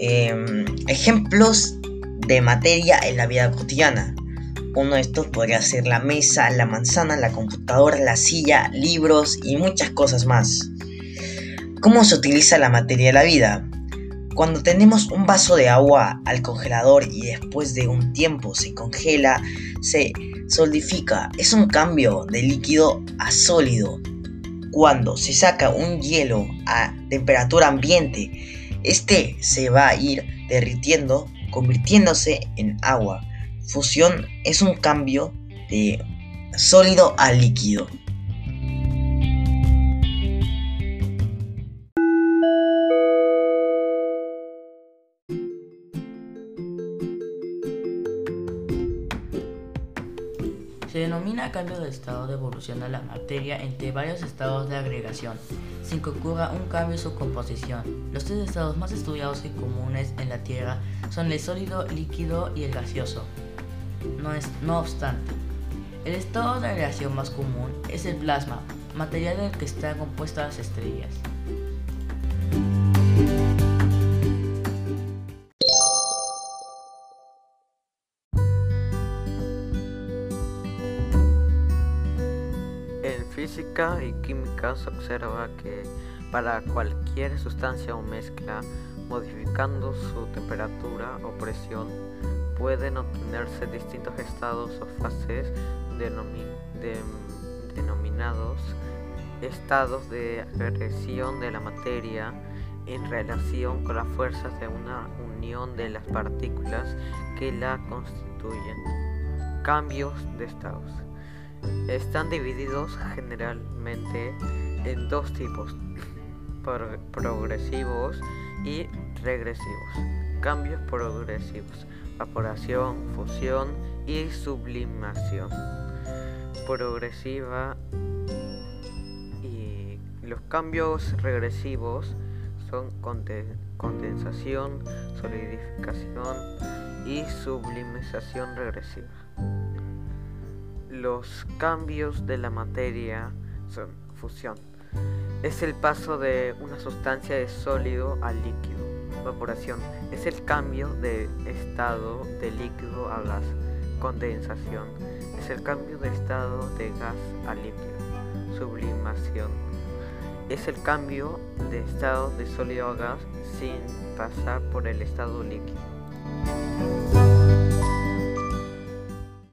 em, ejemplos de materia en la vida cotidiana. Uno de estos podría ser la mesa, la manzana, la computadora, la silla, libros y muchas cosas más. ¿Cómo se utiliza la materia de la vida? Cuando tenemos un vaso de agua al congelador y después de un tiempo se congela, se solidifica. Es un cambio de líquido a sólido. Cuando se saca un hielo a temperatura ambiente, este se va a ir derritiendo, convirtiéndose en agua. Fusión es un cambio de sólido a líquido. Se denomina cambio de estado de evolución de la materia entre varios estados de agregación, sin que ocurra un cambio en su composición. Los tres estados más estudiados y comunes en la Tierra son el sólido, líquido y el gaseoso. No, es, no obstante, el estado de agregación más común es el plasma, material del que están compuestas las estrellas. Física y química se observa que para cualquier sustancia o mezcla, modificando su temperatura o presión, pueden obtenerse distintos estados o fases denominados estados de agresión de la materia en relación con las fuerzas de una unión de las partículas que la constituyen. Cambios de estados. Están divididos generalmente en dos tipos, progresivos y regresivos. Cambios progresivos, evaporación, fusión y sublimación. Progresiva y los cambios regresivos son condensación, solidificación y sublimación regresiva. Los cambios de la materia son fusión. Es el paso de una sustancia de sólido a líquido. Evaporación es el cambio de estado de líquido a gas. Condensación es el cambio de estado de gas a líquido. Sublimación es el cambio de estado de sólido a gas sin pasar por el estado líquido.